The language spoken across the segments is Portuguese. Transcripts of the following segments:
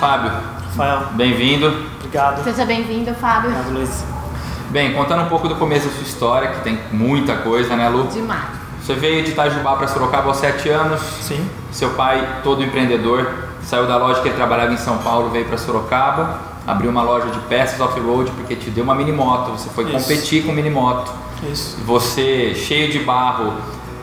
Fábio. Rafael. Bem-vindo. Obrigado. Seja bem-vindo, Fábio. Obrigado, Luiz. Bem, contando um pouco do começo da sua história, que tem muita coisa, né, Lu? Demais. Você veio de Itajubá para Sorocaba aos 7 anos. Sim. Seu pai, todo empreendedor, saiu da loja que ele trabalhava em São Paulo, veio para Sorocaba, abriu uma loja de peças off-road porque te deu uma mini moto. Você foi Isso. competir com mini moto. Isso. Você, cheio de barro,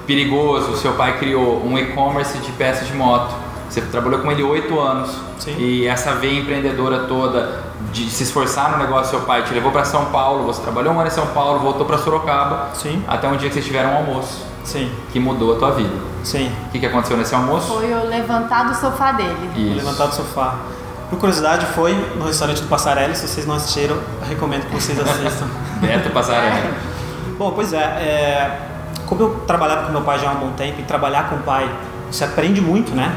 perigoso, seu pai criou um e-commerce de peças de moto. Você trabalhou com ele oito anos. Sim. E essa veia empreendedora toda de se esforçar no negócio, seu pai te levou para São Paulo. Você trabalhou um ano em São Paulo, voltou para Sorocaba. Sim. Até um dia que vocês tiveram um almoço Sim. que mudou a tua vida. Sim. O que, que aconteceu nesse almoço? Foi o levantar do sofá dele. Vou levantar do sofá. Por curiosidade, foi no restaurante do Passarelli. Se vocês não assistiram, eu recomendo que vocês assistam. Beto Passarelli. Bom, pois é, é, Como eu trabalhava com meu pai já há um bom tempo, e trabalhar com o pai, você aprende muito, né?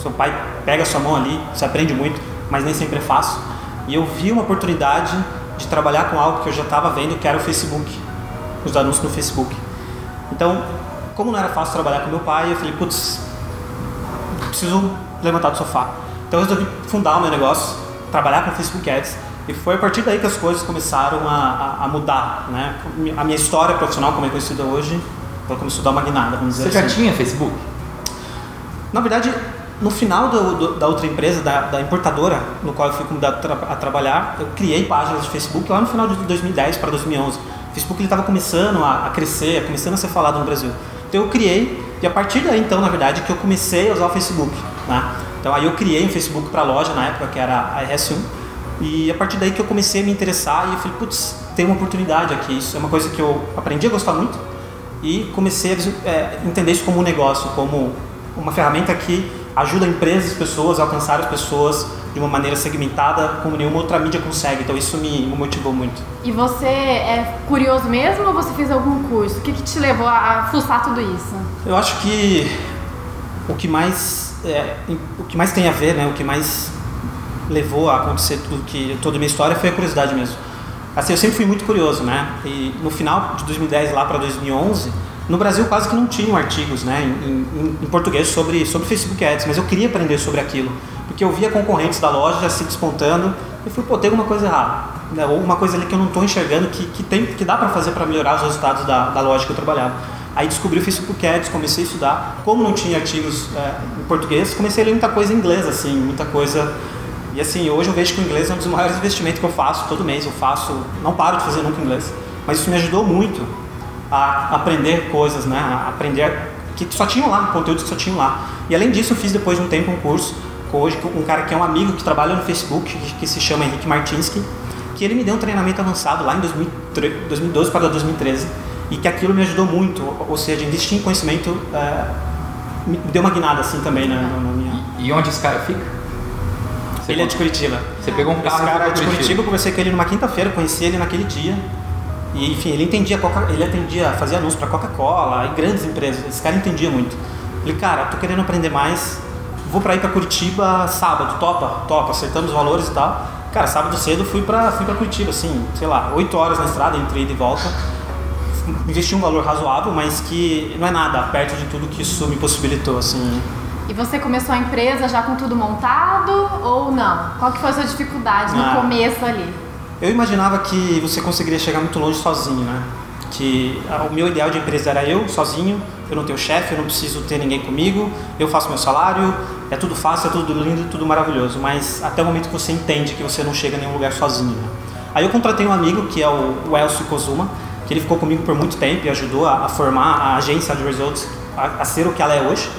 Seu pai pega a sua mão ali, você aprende muito, mas nem sempre é fácil. E eu vi uma oportunidade de trabalhar com algo que eu já estava vendo, que era o Facebook, os anúncios no Facebook. Então, como não era fácil trabalhar com meu pai, eu falei, putz, preciso levantar do sofá. Então eu resolvi fundar o meu negócio, trabalhar com Facebook Ads e foi a partir daí que as coisas começaram a, a, a mudar, né? A minha história profissional, como é conhecida hoje, ela começou a dar uma guinada, vamos dizer Você já assim. tinha Facebook? Na verdade, no final do- do- da outra empresa, da, da importadora, no qual eu fui convidado tra- a trabalhar, eu criei páginas de Facebook lá no final de 2010 para 2011. O Facebook estava começando a, a crescer, começando a ser falado no Brasil. Então eu criei, e a partir daí, então, na verdade, que eu comecei a usar o Facebook. Né? Então aí eu criei um Facebook para a loja na época, que era a RS1, e a partir daí que eu comecei a me interessar e eu falei, putz, tem uma oportunidade aqui. Isso é uma coisa que eu aprendi a gostar muito e comecei a é, entender isso como um negócio, como uma ferramenta que ajuda empresas pessoas a alcançar as pessoas de uma maneira segmentada como nenhuma outra mídia consegue. Então isso me, motivou muito. E você é curioso mesmo ou você fez algum curso? O que, que te levou a, a fuçar tudo isso? Eu acho que o que mais é, o que mais tem a ver, né, o que mais levou a acontecer tudo que toda a minha história foi a curiosidade mesmo. Assim, eu sempre fui muito curioso, né? E no final de 2010 lá para 2011, no Brasil quase que não tinham artigos, né, em, em- em português sobre sobre Facebook Ads, mas eu queria aprender sobre aquilo, porque eu via concorrentes da loja já se despontando. Eu falei, pô, tem alguma coisa errada, né? ou uma coisa ali que eu não estou enxergando que, que tem que dá para fazer para melhorar os resultados da, da loja que eu trabalhava. Aí descobri o Facebook Ads, comecei a estudar. Como não tinha artigos é, em português, comecei a ler muita coisa em inglês, assim, muita coisa. E assim, hoje eu vejo que o inglês é um dos maiores investimentos que eu faço todo mês. Eu faço, não paro de fazer nunca inglês. Mas isso me ajudou muito a aprender coisas, né? A aprender que só tinham lá, conteúdos que só tinham lá. E além disso, eu fiz depois de um tempo um curso com hoje um cara que é um amigo que trabalha no Facebook, que se chama Henrique Martinsky, que ele me deu um treinamento avançado lá em 2003 2012 para 2013 e que aquilo me ajudou muito, ou seja, investir em conhecimento é, me deu uma guinada assim também né, na, na minha. E onde esse cara fica? Você Ele é de Curitiba. Você pegou um Esse carro e cara é de pra Curitiba, eu conversei com ele numa quinta-feira, conheci ele naquele dia. E enfim, ele entendia Coca, ele atendia, fazia anúncio para Coca-Cola e grandes empresas. Esse cara entendia muito. Falei, cara, tô querendo aprender mais. Vou para ir para Curitiba sábado, topa, topa, acertamos os valores e tal. Cara, sábado cedo fui para fui para Curitiba, assim, sei lá, 8 horas na estrada, entre ida e volta. Investi um valor razoável, mas que não é nada perto de tudo que isso me possibilitou, assim. E você começou a empresa já com tudo montado ou não? Qual que foi a sua dificuldade no Ah. começo ali? Eu imaginava que você conseguiria chegar muito longe sozinho, né? Que o meu ideal de empresa era eu, sozinho, eu não tenho chefe, eu não preciso ter ninguém comigo, eu faço meu salário, é tudo fácil, é tudo lindo, tudo maravilhoso, mas até o momento que você entende que você não chega em nenhum lugar sozinho. Né? Aí eu contratei um amigo, que é o, o Elcio Kozuma, que ele ficou comigo por muito tempo e ajudou a, a formar a agência de Results a, a ser o que ela é hoje.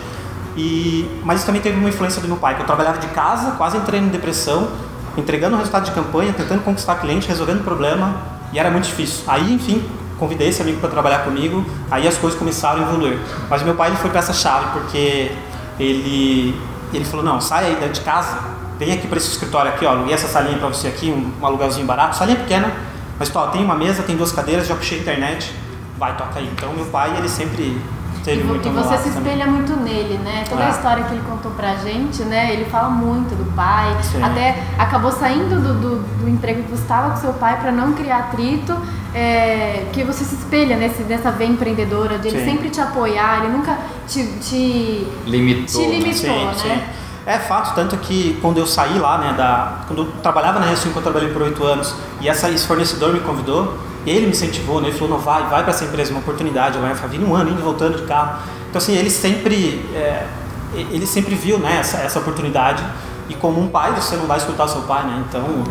E, mas isso também teve uma influência do meu pai, que eu trabalhava de casa, quase entrei em depressão, entregando resultado de campanha, tentando conquistar cliente, resolvendo problema, e era muito difícil. Aí, enfim, convidei esse amigo para trabalhar comigo, aí as coisas começaram a evoluir. Mas meu pai ele foi peça-chave, porque ele, ele falou, não, sai aí de casa, vem aqui para esse escritório aqui, ó, aluguei essa salinha para você aqui, um, um aluguelzinho barato, salinha pequena, mas tó, tem uma mesa, tem duas cadeiras, já puxei a internet, vai, toca aí. Então meu pai, ele sempre teve muito e você se também. espelha muito nele, né? Toda a É. história que ele contou pra gente, né? Ele fala muito do pai. Sim. Até acabou saindo do, do, do emprego que você estava com seu pai para não criar atrito. É, que você se espelha nesse, nessa veia empreendedora, de ele Sim. sempre te apoiar, ele nunca te, te, Limitou. te limitou, Sim, né? sim. É fato, tanto que quando eu saí lá, né, da, quando eu trabalhava na Rio eu trabalhei por oito anos, e essa, esse fornecedor me convidou, ele me incentivou, né, ele falou, não, vai, vai para essa empresa, uma oportunidade, vai ficar vindo um ano, indo e voltando de carro. Então, assim, ele sempre, é, ele sempre viu, né, essa, essa oportunidade, e como um pai, você não vai escutar o seu pai, né, então,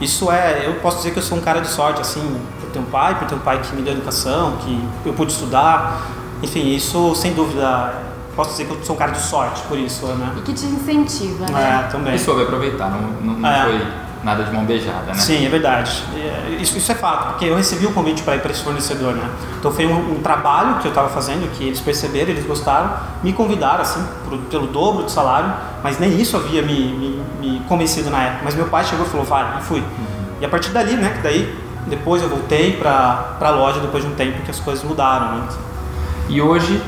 isso é, eu posso dizer que eu sou um cara de sorte, assim, por ter um pai, por ter um pai que me deu educação, que eu pude estudar, enfim, isso, sem dúvida, posso dizer que eu sou um cara de sorte por isso, né? E que te incentiva, né? É, também. E soube aproveitar, não, não, não É. foi nada de mão beijada, né? Sim, é verdade. É, Isso, isso é fato, porque eu recebi o convite para ir para esse fornecedor, né? Então foi um, um trabalho que eu estava fazendo, que eles perceberam, eles gostaram, me convidaram, assim, pro- pelo dobro do salário, mas nem isso havia me, me, me convencido na época. Mas meu pai chegou e falou, vai, e fui. E a partir dali, né, que daí depois eu voltei para a loja depois de um tempo que as coisas mudaram, né? E hoje,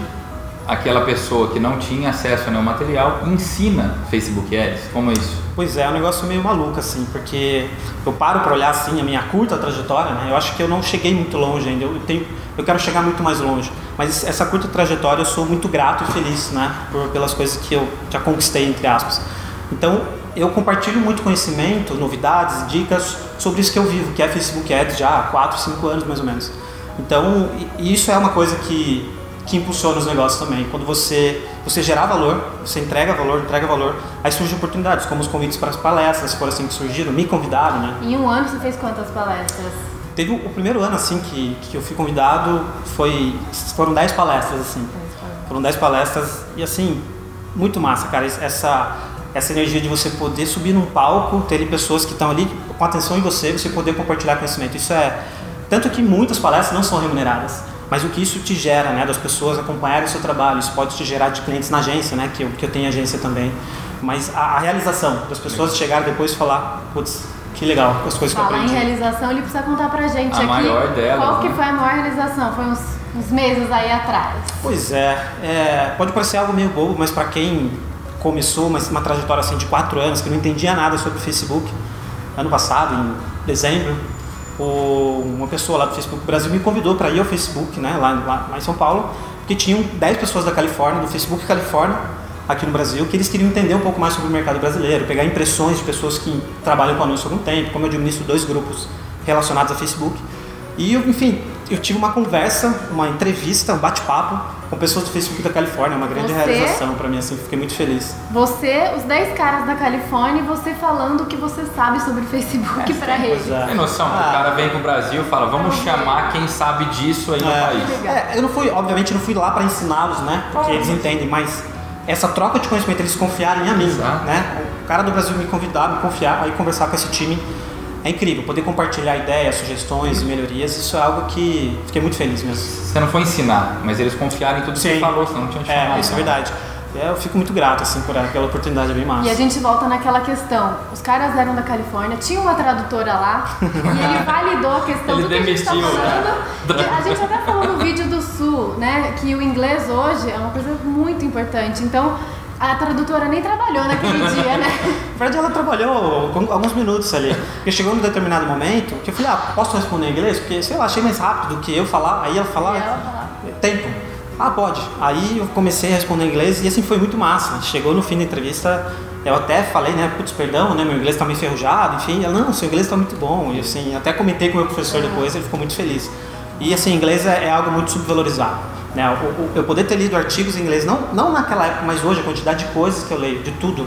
aquela pessoa que não tinha acesso a nenhum material ensina Facebook Ads. Como é isso? Pois é, é um negócio meio maluco, assim, porque eu paro para olhar, assim, a minha curta trajetória, né? Eu acho que eu não cheguei muito longe ainda, eu, tenho, eu quero chegar muito mais longe. Mas essa curta trajetória eu sou muito grato e feliz, né? Por, pelas coisas que eu já conquistei, entre aspas. Então, eu compartilho muito conhecimento, novidades, dicas sobre isso que eu vivo, que é Facebook Ads já há 4, 5 anos, mais ou menos. Então, isso é uma coisa que, que impulsiona os negócios também. Quando você, você gerar valor, você entrega valor, entrega valor, aí surgem oportunidades, como os convites para as palestras, foram assim que surgiram, me convidaram, né? Em um ano você fez quantas palestras? Teve o, primeiro ano, assim, que, que eu fui convidado, foi, foram 10 palestras, assim. Foram 10 palestras e, assim, muito massa, cara. Essa, essa energia de você poder subir num palco, ter ali pessoas que estão ali com atenção em você, você poder compartilhar conhecimento. Isso é... Tanto que muitas palestras não são remuneradas, mas o que isso te gera, né? Das pessoas acompanharem o seu trabalho, isso pode te gerar de clientes na agência, né? Que eu, que eu tenho agência também. Mas a, a realização das pessoas chegarem depois e falar, putz, que legal, as coisas que eu Falar em aprendi. realização, ele precisa contar pra gente A aqui maior delas, qual que né? foi a maior realização. Foi uns, uns meses aí atrás. Pois é, é, pode parecer algo meio bobo, mas para quem começou uma, uma trajetória assim de quatro anos, que não entendia nada sobre o Facebook, ano passado, em dezembro, o- uma pessoa lá do Facebook Brasil me convidou para ir ao Facebook, né, lá, lá, lá em São Paulo, porque tinham 10 pessoas da Califórnia, do Facebook Califórnia, aqui no Brasil, que eles queriam entender um pouco mais sobre o mercado brasileiro, pegar impressões de pessoas que trabalham com anúncio há algum tempo, como eu administro dois grupos relacionados a Facebook. E, enfim, eu tive uma conversa, uma entrevista, um bate-papo com pessoas do Facebook da Califórnia, uma grande Você? realização para mim, assim, fiquei muito feliz. Você, os 10 caras da Califórnia e você falando o que você sabe sobre o Facebook pra Pois rede. é. Tem noção? Ah. O cara vem pro Brasil e fala, vamos chamar quem sabe disso aí no É. país. É, eu não fui, obviamente, não fui lá para ensiná-los, né? Porque eles entendem, mas essa troca de conhecimento, eles confiarem em mim, Exato. né? O cara do Brasil me convidar, me confiar, aí conversar com esse time é incrível. Poder compartilhar ideias, sugestões e melhorias, isso é algo que fiquei muito feliz mesmo. Você não foi ensinar, mas eles confiaram em tudo que Sim. você falou, senão não tinham te. É, isso é verdade. É, Eu fico muito grato, assim, por, pela oportunidade, é bem massa. E a gente volta naquela questão. Os caras eram da Califórnia, tinha uma tradutora lá e ele validou a questão Ele do que a gente tá demitiu, né? falando. E a gente até falou no vídeo do Sul, né, que o inglês hoje é uma coisa muito importante. Então, a tradutora nem trabalhou naquele dia, né? Na verdade, ela trabalhou alguns minutos ali. Porque chegou num determinado momento que eu falei, ah, posso responder em inglês? Porque, sei lá, achei mais rápido do que eu falar. Aí ela falar, ela falar. tempo. Ah, pode. Aí eu comecei a responder em inglês e assim foi muito massa. Chegou no fim da entrevista, eu até falei, né, putz, perdão, né, meu inglês tá meio enferrujado, enfim. Ela, não, seu inglês tá muito bom. E assim, até comentei com o meu professor depois, ele ficou muito feliz. E assim, inglês é, é algo muito subvalorizado. Né? O- eu poder ter lido artigos em inglês, não, não naquela época, mas hoje, a quantidade de coisas que eu leio, de tudo,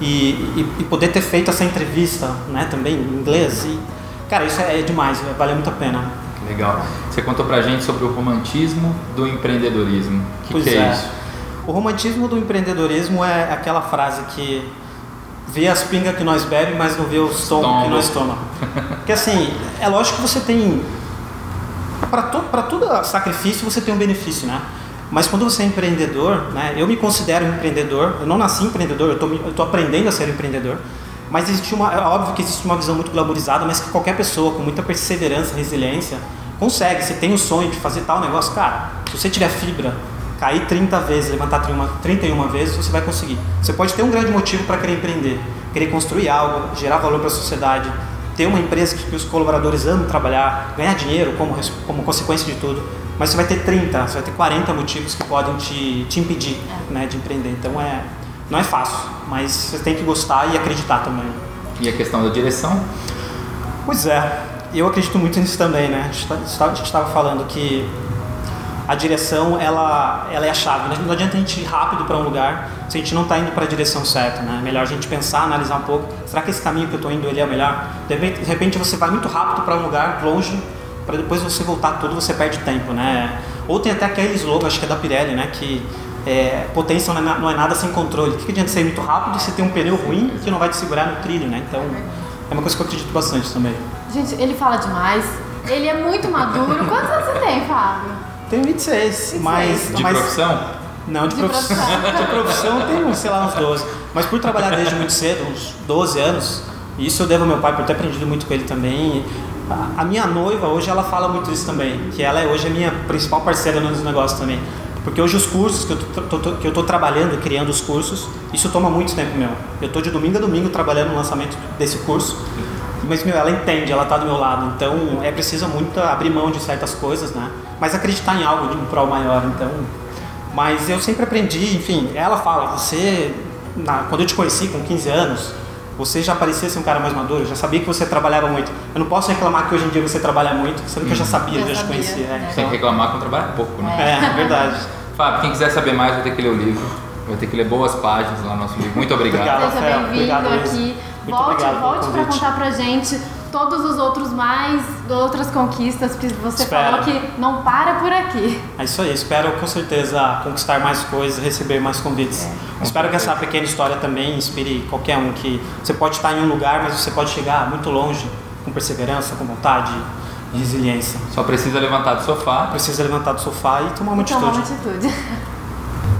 e, e, e poder ter feito essa entrevista né, também em inglês, e, cara, isso é, é demais, valeu muito a pena. Legal. Você contou pra gente sobre o romantismo do empreendedorismo. O que, Pois que é, é. isso? O romantismo do empreendedorismo é aquela frase que vê as pingas que nós bebe, mas não vê o estômago que nós toma. Porque assim, é lógico que você tem para to, todo sacrifício você tem um benefício, né? Mas quando você é empreendedor, né? Eu me considero empreendedor. Eu não nasci empreendedor, eu tô aprendendo a ser empreendedor. Mas existe uma, é óbvio que existe uma visão muito glamorizada, mas que qualquer pessoa com muita perseverança, resiliência, consegue. Se tem o sonho de fazer tal negócio, cara, se você tiver fibra, cair 30 vezes, levantar 31 31 vezes, você vai conseguir. Você pode ter um grande motivo para querer empreender, querer construir algo, gerar valor para a sociedade, ter uma empresa que os colaboradores amam trabalhar, ganhar dinheiro como, como consequência de tudo. Mas você vai ter 30, você vai ter 40 motivos que podem te, te impedir né, de empreender. Então é, Não é fácil, mas você tem que gostar e acreditar também. E a questão da direção? Pois é, eu acredito muito nisso também, né? A gente tá, estava falando que a direção ela, ela é a chave. Né? Não adianta a gente ir rápido para um lugar se a gente não está indo para a direção certa. Né? É melhor a gente pensar, analisar um pouco. Será que esse caminho que eu estou indo ele é o melhor? De repente, você vai muito rápido para um lugar longe, para depois você voltar tudo, você perde tempo. Né? Ou tem até aquele slogan, acho que é da Pirelli, né? que é, potência não é, não é, nada sem controle. O que, que adianta ser muito rápido e você ter um pneu ruim que não vai te segurar no trilho? Né? Então é uma coisa que eu acredito bastante também. Gente, ele fala demais. Ele é muito maduro. Quantos anos você tem, Fábio? Tenho 26, 26. mas... De mas, profissão? Não, de, de profissão. profissão. de profissão tenho, sei lá, uns 12. Mas por trabalhar desde muito cedo, uns 12 anos, isso eu devo ao meu pai, por ter aprendido muito com ele também. A minha noiva hoje, ela fala muito isso também, que ela é hoje a minha principal parceira nos negócios também. Porque hoje os cursos que eu tô, tô, que eu tô trabalhando, criando os cursos, isso toma muito tempo meu. Eu tô de domingo a domingo trabalhando no lançamento desse curso. Mas, meu, ela entende, ela tá do meu lado. Então, é preciso muito abrir mão de certas coisas, né? Mas acreditar em algo de um prol maior, então... Mas eu sempre aprendi, enfim, ela fala, você... Na, quando eu te conheci com 15 anos, você já parecia ser um cara mais maduro, já sabia que você trabalhava muito. Eu não posso reclamar que hoje em dia você trabalha muito, sendo que eu já uhum. sabia, já, já te conhecia. É. Você tem que reclamar quando trabalha pouco, né? É, é verdade. Fábio, quem quiser saber mais vai ter que ler o livro. Vai ter que ler boas páginas lá no nosso livro. Muito obrigado. obrigado Seja bem-vindo aqui. Muito volte, volte para contar pra gente todos os outros mais, outras conquistas, porque você Espero. falou que não para por aqui. É isso aí, espero com certeza conquistar mais coisas, receber mais convites. É, espero que essa pequena história também inspire qualquer um, que você pode estar em um lugar, mas você pode chegar muito longe com perseverança, com vontade e resiliência. Só precisa levantar do sofá. Precisa levantar do sofá e tomar uma e atitude. Tomar uma atitude.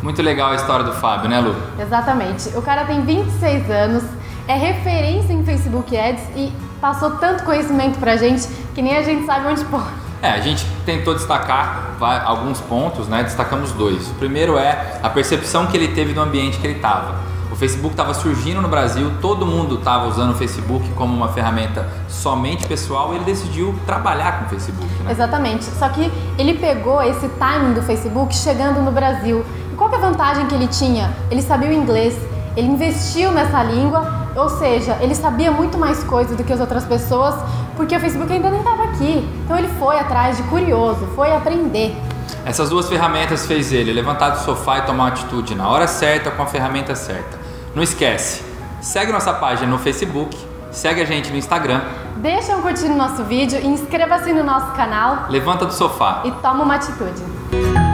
Muito legal a história do Fábio, né, Lu? Exatamente. O cara tem 26 anos, é referência em Facebook Ads e passou tanto conhecimento pra gente que nem a gente sabe onde pôr. É, a gente tentou destacar alguns pontos, né? Destacamos dois. O primeiro é a percepção que ele teve do ambiente que ele estava. O Facebook estava surgindo no Brasil, todo mundo estava usando o Facebook como uma ferramenta somente pessoal e ele decidiu trabalhar com o Facebook. Né? Exatamente. Só que ele pegou esse timing do Facebook chegando no Brasil. E qual é a vantagem que ele tinha? Ele sabia o inglês, ele investiu nessa língua ou seja, ele sabia muito mais coisas do que as outras pessoas, porque o Facebook ainda nem estava aqui. Então ele foi atrás de curioso, foi aprender. Essas duas ferramentas fez ele levantar do sofá e tomar uma atitude na hora certa com a ferramenta certa. Não esquece, segue nossa página no Facebook, segue a gente no Instagram. Deixa um curtir no nosso vídeo e inscreva-se no nosso canal. Levanta do sofá e toma uma atitude.